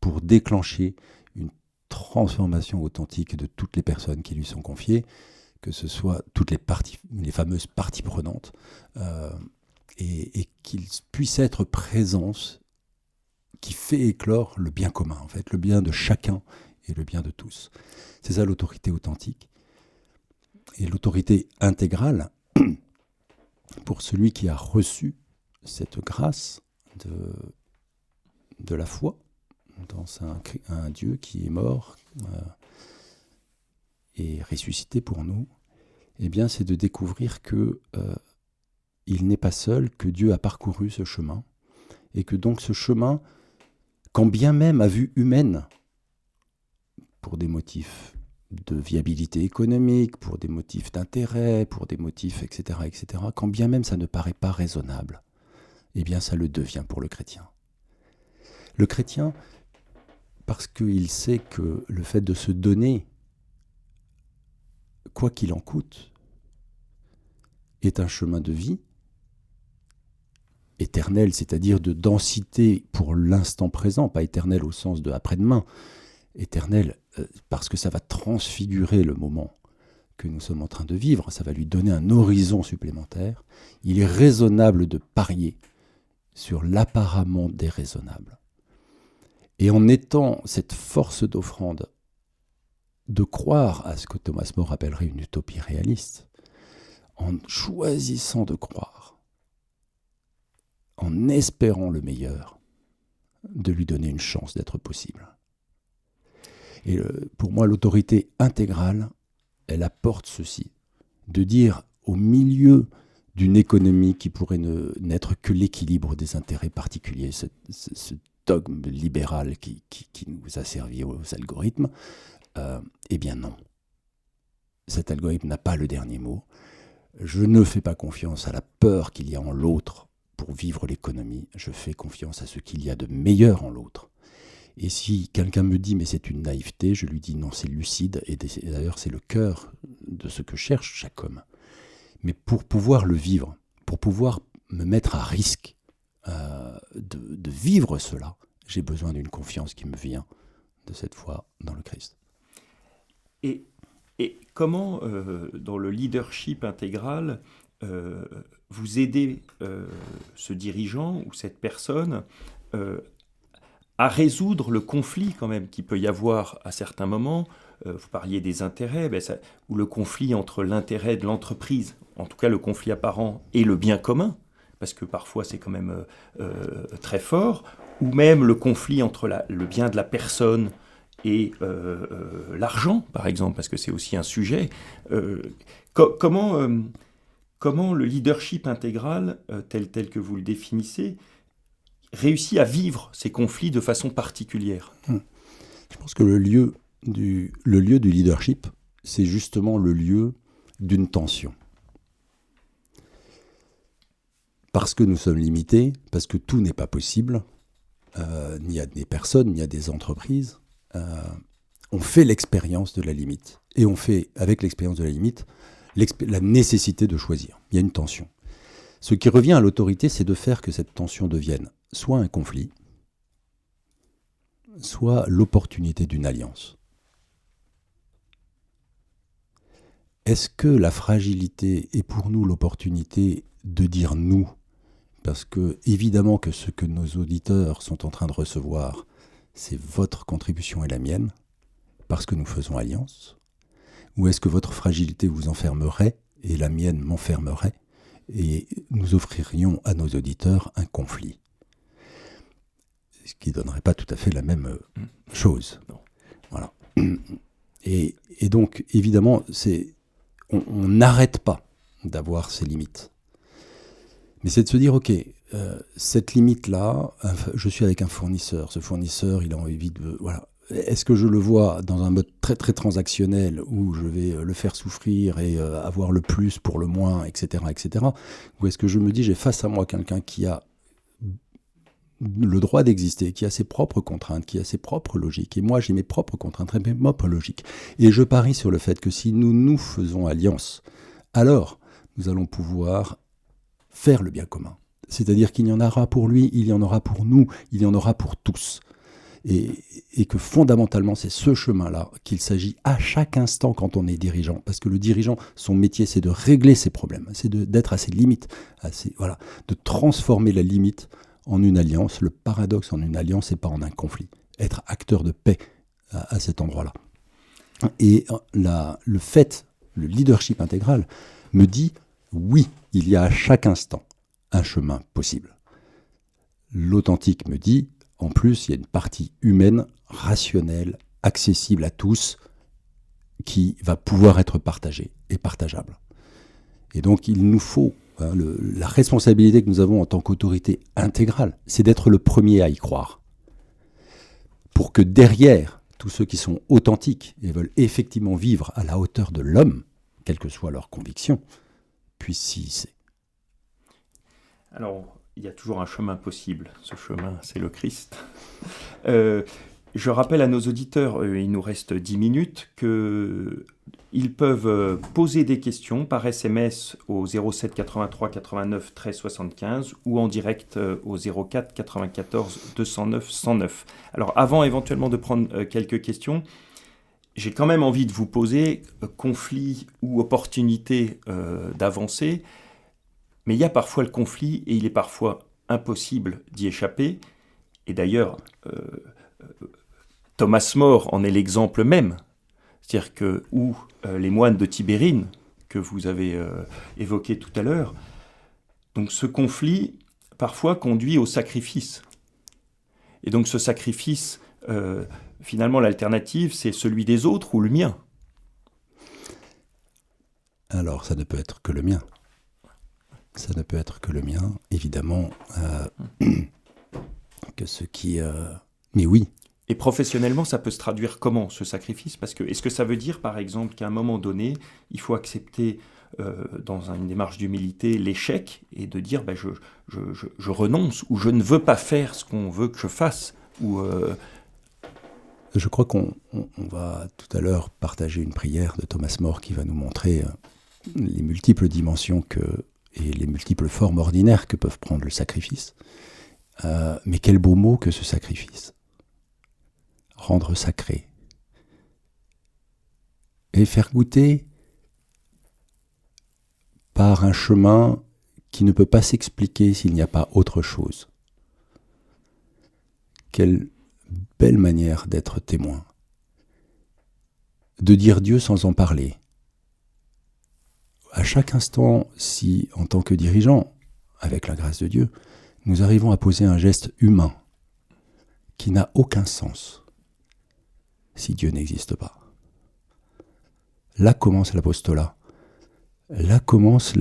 pour déclencher une transformation authentique de toutes les personnes qui lui sont confiées, que ce soit toutes les, parties, les fameuses parties prenantes, euh, et, qu'il puisse être présence qui fait éclore le bien commun, en le bien de chacun et le bien de tous. C'est ça l'autorité authentique. Et l'autorité intégrale, pour celui qui a reçu cette grâce de, la foi dans un, Dieu qui est mort euh, et ressuscité pour nous, eh bien, c'est de découvrir que euh, il n'est pas seul, que Dieu a parcouru ce chemin, et que donc ce chemin, quand bien même à vue humaine, pour des motifs de viabilité économique, pour des motifs d'intérêt, pour des motifs, etc., etc., quand bien même ça ne paraît pas raisonnable, eh bien ça le devient pour le chrétien. Le chrétien, parce qu'il sait que le fait de se donner, quoi qu'il en coûte, est un chemin de vie éternel, c'est-à-dire de densité pour l'instant présent, pas éternel au sens de après-demain, éternel parce que ça va transfigurer le moment que nous sommes en train de vivre, ça va lui donner un horizon supplémentaire, il est raisonnable de parier sur l'apparemment déraisonnable. Et en étant cette force d'offrande, de croire à ce que Thomas More appellerait une utopie réaliste, en choisissant de croire, en espérant le meilleur, de lui donner une chance d'être possible. Et pour moi, l'autorité intégrale, elle apporte ceci, de dire au milieu d'une économie qui pourrait n'être que l'équilibre des intérêts particuliers, ce, dogme libéral qui, nous a servi aux algorithmes, euh, eh bien non. Cet algorithme n'a pas le dernier mot. Je ne fais pas confiance à la peur qu'il y a en l'autre pour vivre l'économie. Je fais confiance à ce qu'il y a de meilleur en l'autre. Et si quelqu'un me dit mais c'est une naïveté, je lui dis non, c'est lucide. Et d'ailleurs, c'est le cœur de ce que cherche chaque homme. Mais pour pouvoir le vivre, pour pouvoir me mettre à risque, euh, de, vivre cela, j'ai besoin d'une confiance qui me vient de cette foi dans le Christ. Et, comment, euh, dans le leadership intégral, euh, vous aidez ce dirigeant ou cette personne à résoudre le conflit quand même qui peut y avoir à certains moments vous parliez des intérêts, ben ou le conflit entre l'intérêt de l'entreprise, en tout cas le conflit apparent, et le bien commun, parce que parfois c'est quand même euh, euh, très fort, ou même le conflit entre le bien de la personne et euh, l'argent, par exemple, parce que c'est aussi un sujet. comment, comment le leadership intégral, tel, tel que vous le définissez, réussit à vivre ces conflits de façon particulière hum. Je pense que le lieu du, le lieu du leadership, c'est justement le lieu d'une tension. parce que nous sommes limités, parce que tout n'est pas possible, euh, ni à des personnes, ni à des entreprises, euh, on fait l'expérience de la limite. Et on fait, avec l'expérience de la limite, la nécessité de choisir. Il y a une tension. Ce qui revient à l'autorité, c'est de faire que cette tension devienne soit un conflit, soit l'opportunité d'une alliance. Est-ce que la fragilité est pour nous l'opportunité de dire nous? Parce que évidemment que ce que nos auditeurs sont en train de recevoir, c'est votre contribution et la mienne, parce que nous faisons alliance? Ou est-ce que votre fragilité vous enfermerait et la mienne m'enfermerait et nous offririons à nos auditeurs un conflit? Ce qui ne donnerait pas tout à fait la même euh, chose. Voilà. <clears throat> Et, donc, évidemment, c'est on n'arrête pas d'avoir ces limites mais c'est de se dire, ok, euh, cette limite-là, je suis avec un fournisseur. Ce fournisseur, il a envie de. Voilà. Est-ce que je le vois dans un mode très très transactionnel où je vais le faire souffrir et euh, avoir le plus pour le moins, etc., etc. Ou est-ce que je me dis j'ai face à moi quelqu'un qui a le droit d'exister, qui a ses propres contraintes, qui a ses propres logiques, et moi j'ai mes propres contraintes et mes propres logiques. Et je parie sur le fait que si nous nous faisons alliance, alors nous allons pouvoir faire le bien commun. C'est-à-dire qu'il y en aura pour lui, il y en aura pour nous, il y en aura pour tous. Et, que fondamentalement, c'est ce chemin-là qu'il s'agit à chaque instant quand on est dirigeant. Parce que le dirigeant, son métier, c'est de régler ses problèmes, c'est d'être à ses limites, voilà, de transformer la limite en une alliance, le paradoxe en une alliance et pas en un conflit. Être acteur de paix à, cet endroit-là. Et la, le fait, le leadership intégral, me dit oui, il y a à chaque instant un chemin possible. L'authentique me dit, en plus, il y a une partie humaine, rationnelle, accessible à tous, qui va pouvoir être partagée et partageable. Et donc, il nous faut, la responsabilité que nous avons en tant qu'autorité intégrale, c'est d'être le premier à y croire. Pour que derrière, tous ceux qui sont authentiques et veulent effectivement vivre à la hauteur de l'homme, quelle que soit leur conviction, puissent s'y hisser. Alors, il y a toujours un chemin possible. Ce chemin, c'est le Christ. Euh, je rappelle à nos auditeurs, euh, il nous reste 10 minutes, qu'ils peuvent euh, poser des questions par SMS au 07 83 89 13 75 ou en direct au 04 94 209 109. Alors avant éventuellement de prendre quelques questions, j'ai quand même envie de vous poser conflit ou opportunité d'avancer. Mais il y a parfois le conflit et il est parfois impossible d'y échapper. Et d'ailleurs, euh, euh, Thomas More en est l'exemple même. C'est-à-dire que, où euh, les moines de Tibérine, que vous avez évoqué tout à l'heure, donc ce conflit parfois conduit au sacrifice. Et donc ce sacrifice, finalement l'alternative, c'est celui des autres ou le mien. Alors ça ne peut être que le mien ça ne peut être que le mien, évidemment, euh, <clears throat> que ce qui... Euh, mais oui. Et professionnellement, ça peut se traduire comment, ce sacrifice? Parce que est-ce que ça veut dire, par exemple, qu'à un moment donné, il faut accepter, euh, dans une démarche d'humilité, l'échec et de dire, ben, je, renonce ou je ne veux pas faire ce qu'on veut que je fasse ou, Je crois qu'on va tout à l'heure partager une prière de Thomas More qui va nous montrer les multiples dimensions que et les multiples formes ordinaires que peuvent prendre le sacrifice. Euh, mais quel beau mot que ce sacrifice. Rendre sacré. Et faire goûter par un chemin qui ne peut pas s'expliquer s'il n'y a pas autre chose. Quelle belle manière d'être témoin. De dire Dieu sans en parler à chaque instant, si en tant que dirigeant, avec la grâce de Dieu, nous arrivons à poser un geste humain qui n'a aucun sens si Dieu n'existe pas. Là commence l'apostolat. Là commence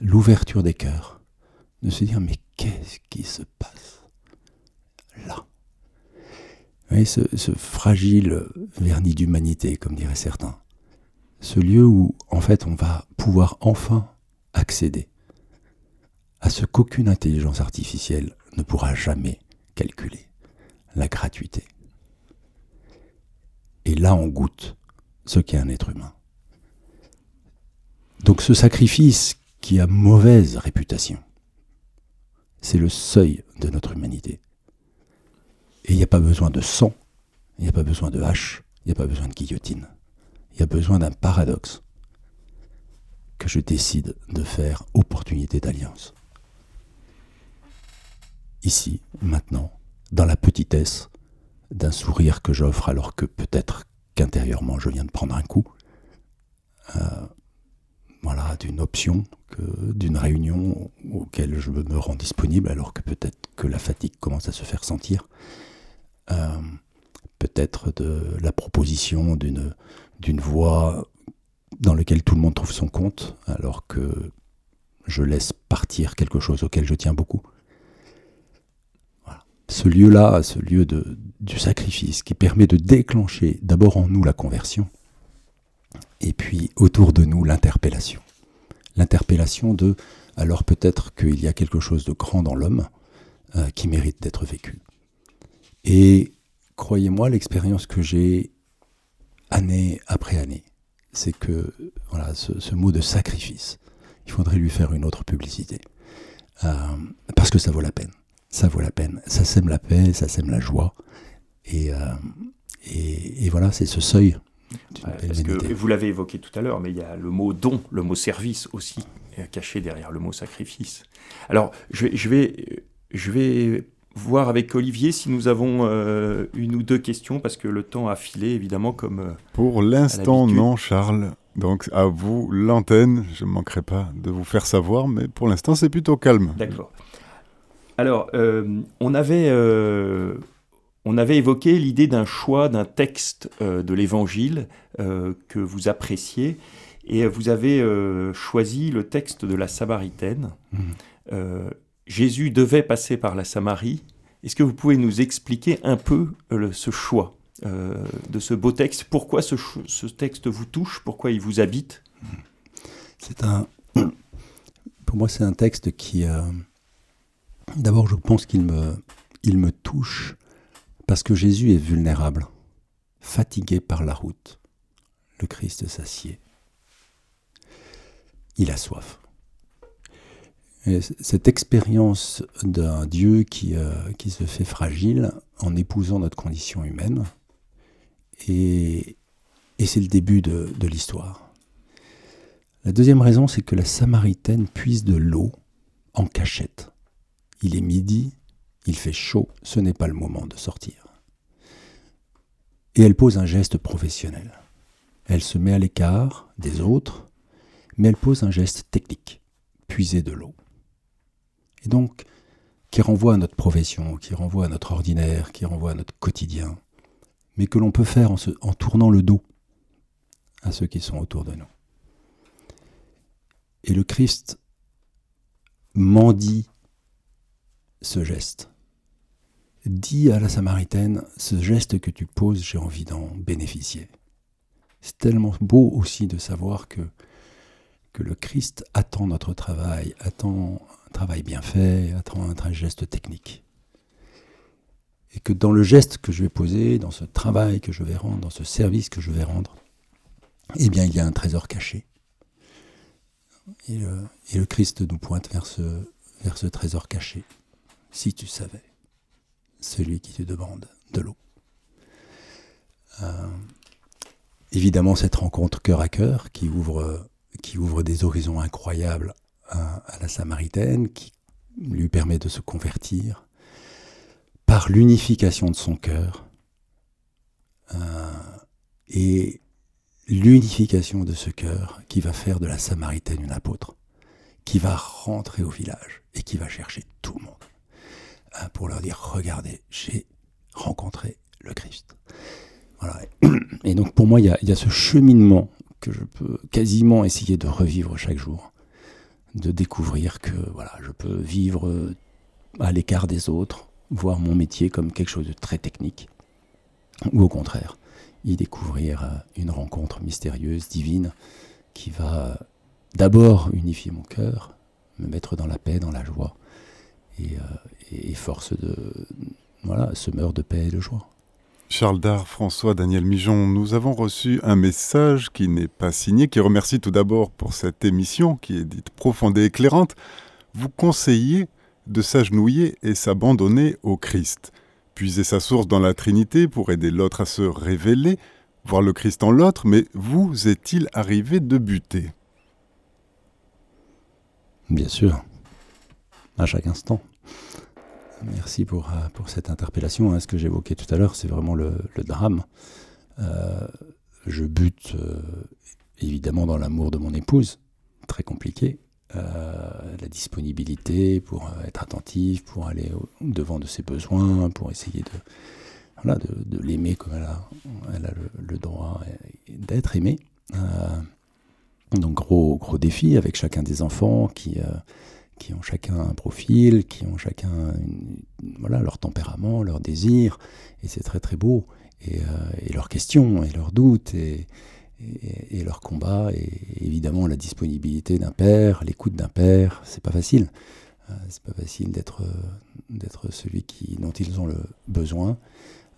l'ouverture des cœurs. De se dire, mais qu'est-ce qui se passe là? Vous voyez, ce, ce fragile vernis d'humanité, comme diraient certains ce lieu où en fait on va pouvoir enfin accéder à ce qu'aucune intelligence artificielle ne pourra jamais calculer, la gratuité. Et là on goûte ce qu'est un être humain. Donc ce sacrifice qui a mauvaise réputation, c'est le seuil de notre humanité. Et il n'y a pas besoin de sang, il n'y a pas besoin de hache, il n'y a pas besoin de guillotine il y a besoin d'un paradoxe que je décide de faire opportunité d'alliance. Ici, maintenant, dans la petitesse d'un sourire que j'offre alors que peut-être qu'intérieurement je viens de prendre un coup, euh, voilà, d'une option, d'une réunion auquel je me rends disponible alors que peut-être que la fatigue commence à se faire sentir, euh, peut-être de la proposition d'une voie dans laquelle tout le monde trouve son compte, alors que je laisse partir quelque chose auquel je tiens beaucoup. ce lieu-là, ce lieu de, du sacrifice qui permet de déclencher d'abord en nous la conversion, et puis autour de nous l'interpellation. L'interpellation de alors peut-être qu'il y a quelque chose de grand dans l'homme euh, qui mérite d'être vécu. Et croyez-moi, l'expérience que j'ai année après année, c'est que voilà, ce, mot de sacrifice, il faudrait lui faire une autre publicité. Euh, parce que ça vaut la peine. Ça vaut la peine. Ça sème la paix, ça sème la joie. Et, euh, et, voilà, c'est ce seuil. parce que vous l'avez évoqué tout à l'heure, mais il y a le mot don, le mot service aussi, caché derrière le mot sacrifice. Alors, je vais, je vais, je vais voir avec Olivier si nous avons euh, une ou deux questions, parce que le temps a filé, évidemment, comme... Euh, Pour l'instant, non, Charles. Donc, à vous l'antenne. Je ne manquerai pas de vous faire savoir, mais pour l'instant, c'est plutôt calme. D'accord. Alors, euh, on, avait, on avait évoqué l'idée d'un choix d'un texte de l'Évangile que vous appréciez, et vous avez choisi le texte de la Samaritaine. Mmh. Jésus devait passer par la Samarie. Est-ce que vous pouvez nous expliquer un peu euh, ce choix euh, de ce beau texte? Pourquoi ce, texte vous touche? Pourquoi il vous habite? C'est un. Pour moi, c'est un texte qui. Euh, d'abord, je pense qu'il me, il me touche parce que Jésus est vulnérable, fatigué par la route. Le Christ s'assied. Il a soif cette expérience d'un Dieu qui, euh, qui, se fait fragile en épousant notre condition humaine, et, c'est le début de l'histoire. La deuxième raison, c'est que la Samaritaine puise de l'eau en cachette. Il est midi, il fait chaud, ce n'est pas le moment de sortir. Et elle pose un geste professionnel. Elle se met à l'écart des autres, mais elle pose un geste technique, puiser de l'eau et donc qui renvoie à notre profession, qui renvoie à notre ordinaire, qui renvoie à notre quotidien, mais que l'on peut faire en, en tournant le dos à ceux qui sont autour de nous. Et le Christ mendie ce geste. Dit à la Samaritaine, ce geste que tu poses, j'ai envie d'en bénéficier. C'est tellement beau aussi de savoir que, que le Christ attend notre travail, attend travail bien fait, travers un geste technique. Et que dans le geste que je vais poser, dans ce travail que je vais rendre, dans ce service que je vais rendre, eh bien, il y a un trésor caché. Et le, Christ nous pointe vers ce, vers ce trésor caché. Si tu savais, celui qui te demande de l'eau. Euh, évidemment, cette rencontre cœur à cœur qui ouvre, des horizons incroyables à, la Samaritaine qui lui permet de se convertir par l'unification de son cœur euh, et l'unification de ce cœur qui va faire de la Samaritaine une apôtre, qui va rentrer au village et qui va chercher tout le monde pour leur dire regardez, j'ai rencontré le Christ. Voilà. Et donc pour moi, il y, a, ce cheminement que je peux quasiment essayer de revivre chaque jour de découvrir que voilà, je peux vivre euh, à l'écart des autres, voir mon métier comme quelque chose de très technique, ou au contraire, y découvrir euh, une rencontre mystérieuse, divine, qui va euh, d'abord unifier mon cœur, me mettre dans la paix, dans la joie, et, force de voilà, semeur de paix et de joie. Charles Dard, François, Daniel Mijon, nous avons reçu un message qui n'est pas signé, qui remercie tout d'abord pour cette émission qui est dite profonde et éclairante. Vous conseillez de s'agenouiller et s'abandonner au Christ. Puiser sa source dans la Trinité pour aider l'autre à se révéler, voir le Christ en l'autre, mais vous est-il arrivé de buter? Bien sûr, à chaque instant. Merci pour, euh, pour cette interpellation. Hein. Ce que j'évoquais tout à l'heure, c'est vraiment le, drame. Euh, je bute euh, évidemment dans l'amour de mon épouse, très compliqué. la disponibilité pour être attentif, pour aller au devant de ses besoins, pour essayer de, voilà, de, l'aimer comme elle a, a le, droit d'être aimée. donc gros, gros défi avec chacun des enfants qui, qui ont chacun un profil, qui ont chacun voilà, leur tempérament, leurs désirs, et c'est très très beau, et, et, leurs questions, et leurs doutes, et, et, et leur combat, et évidemment la disponibilité d'un père, l'écoute d'un père, c'est pas facile. Euh, c'est pas facile d'être euh, d'être celui qui, dont ils ont le besoin.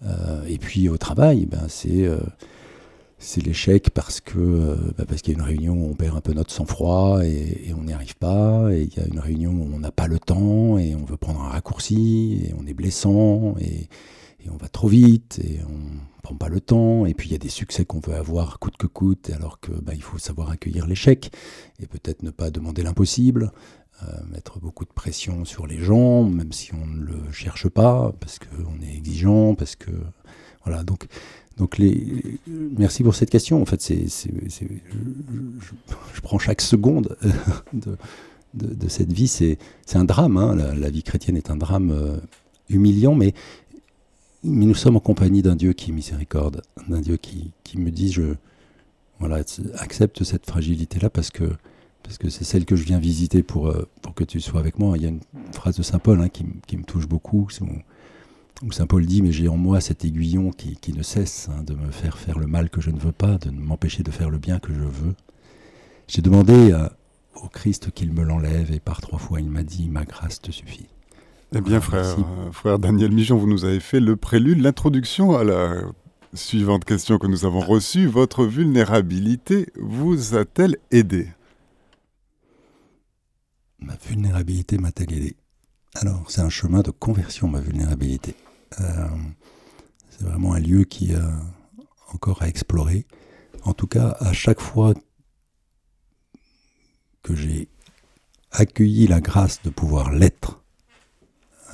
Euh, et puis au travail, ben, c'est c'est l'échec parce que ben, parce qu'il y a une réunion où on perd un peu notre sang-froid et, on n'y arrive pas, et il y a une réunion où on n'a pas le temps et on veut prendre un raccourci et on est blessant et, on va trop vite et on prend pas le temps. Et puis il y a des succès qu'on veut avoir coûte que coûte, alors que ben, il faut savoir accueillir l'échec et peut-être ne pas demander l'impossible. Euh, mettre beaucoup de pression sur les gens, même si on ne le cherche pas, parce qu'on est exigeant, parce que voilà. Donc, donc les, merci pour cette question. En fait, c'est, je, je, prends chaque seconde <laughs> de, de, cette vie. C'est, un drame. Hein. La, vie chrétienne est un drame euh, humiliant, mais, mais nous sommes en compagnie d'un Dieu qui miséricorde, d'un Dieu qui, qui me dit je voilà accepte cette fragilité là parce que parce que c'est celle que je viens visiter pour, euh, pour que tu sois avec moi. Il y a une phrase de Saint Paul hein, qui, qui, me touche beaucoup, où Saint Paul dit, mais j'ai en moi cet aiguillon qui, qui ne cesse hein, de me faire faire le mal que je ne veux pas, de m'empêcher de faire le bien que je veux. J'ai demandé au Christ qu'il me l'enlève, et par trois fois il m'a dit, ma grâce te suffit. Eh bien, frère, euh, frère Daniel Mijon, vous nous avez fait le prélude, l'introduction à la suivante question que nous avons reçue. Votre vulnérabilité vous a-t-elle aidé? Ma vulnérabilité m'a-t-elle aidé? Alors, c'est un chemin de conversion, ma vulnérabilité. Euh, c'est vraiment un lieu qui a encore à explorer. En tout cas, à chaque fois que j'ai accueilli la grâce de pouvoir l'être,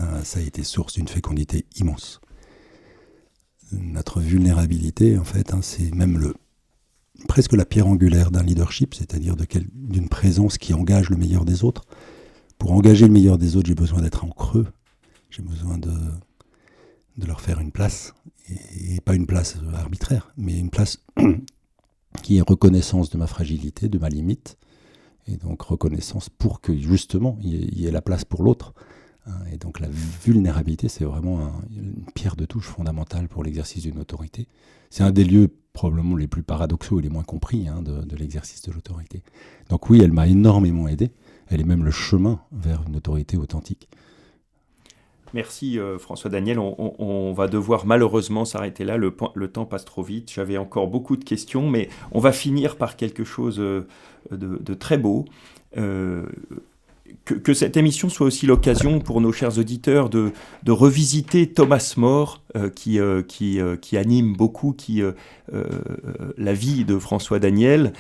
euh, ça a été source d'une fécondité immense. Notre vulnérabilité, en fait, hein, c'est même le, presque la pierre angulaire d'un leadership, c'est-à-dire d'une présence qui engage le meilleur des autres. Pour engager le meilleur des autres, j'ai besoin d'être en creux, j'ai besoin de, de leur faire une place, et, pas une place arbitraire, mais une place <clears throat> qui est reconnaissance de ma fragilité, de ma limite, et donc reconnaissance pour que justement il y ait, la place pour l'autre. Hein. Et donc la vulnérabilité, c'est vraiment une pierre de touche fondamentale pour l'exercice d'une autorité. C'est un des lieux probablement les plus paradoxaux et les moins compris hein, de, l'exercice de l'autorité. Donc oui, elle m'a énormément aidé. Elle est même le chemin vers une autorité authentique. Merci euh, François Daniel. On, va devoir malheureusement s'arrêter là. Le, temps passe trop vite. J'avais encore beaucoup de questions, mais on va finir par quelque chose euh, de, très beau. Euh, que, cette émission soit aussi l'occasion pour nos chers auditeurs de, revisiter Thomas More, qui, anime beaucoup la vie de François Daniel.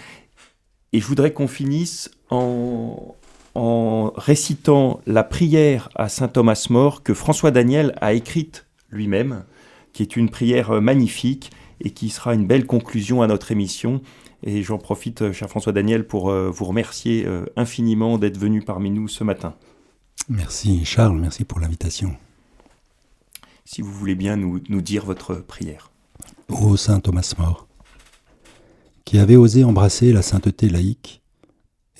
Et je voudrais qu'on finisse en, en récitant la prière à Saint Thomas More que François Daniel a écrite lui-même, qui est une prière magnifique et qui sera une belle conclusion à notre émission. Et j'en profite, euh, cher François Daniel, pour euh, vous remercier euh, infiniment d'être venu parmi nous ce matin. Merci Charles, merci pour l'invitation. Si vous voulez bien nous, nous dire votre prière. Ô Saint Thomas More, qui avait osé embrasser la sainteté laïque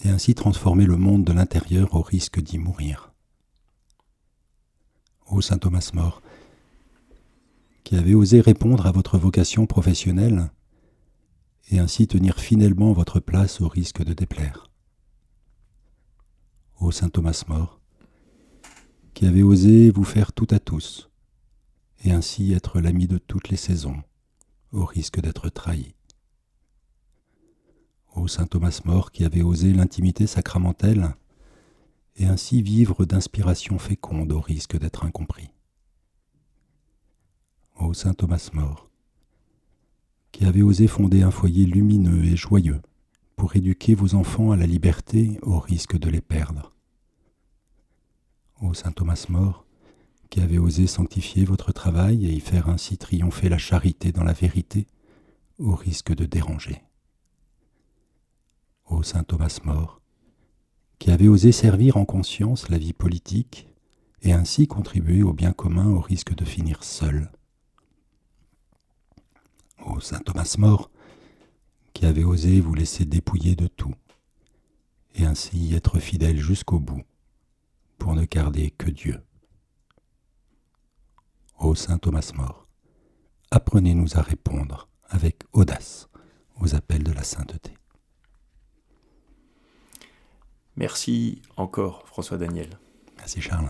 et ainsi transformer le monde de l'intérieur au risque d'y mourir. Ô Saint Thomas More, qui avait osé répondre à votre vocation professionnelle et ainsi tenir fidèlement votre place au risque de déplaire. Ô Saint Thomas mort, qui avez osé vous faire tout à tous, et ainsi être l'ami de toutes les saisons, au risque d'être trahi. Ô Saint Thomas mort, qui avez osé l'intimité sacramentelle, et ainsi vivre d'inspiration féconde au risque d'être incompris. Ô Saint Thomas mort, qui avez osé fonder un foyer lumineux et joyeux pour éduquer vos enfants à la liberté au risque de les perdre. Ô Saint Thomas mort, qui avez osé sanctifier votre travail et y faire ainsi triompher la charité dans la vérité au risque de déranger. Ô Saint Thomas mort, qui avez osé servir en conscience la vie politique et ainsi contribuer au bien commun au risque de finir seul ô saint Thomas mort, qui avait osé vous laisser dépouiller de tout, et ainsi être fidèle jusqu'au bout, pour ne garder que Dieu. Ô Saint Thomas More, apprenez-nous à répondre avec audace aux appels de la sainteté. Merci encore François Daniel. Merci Charles.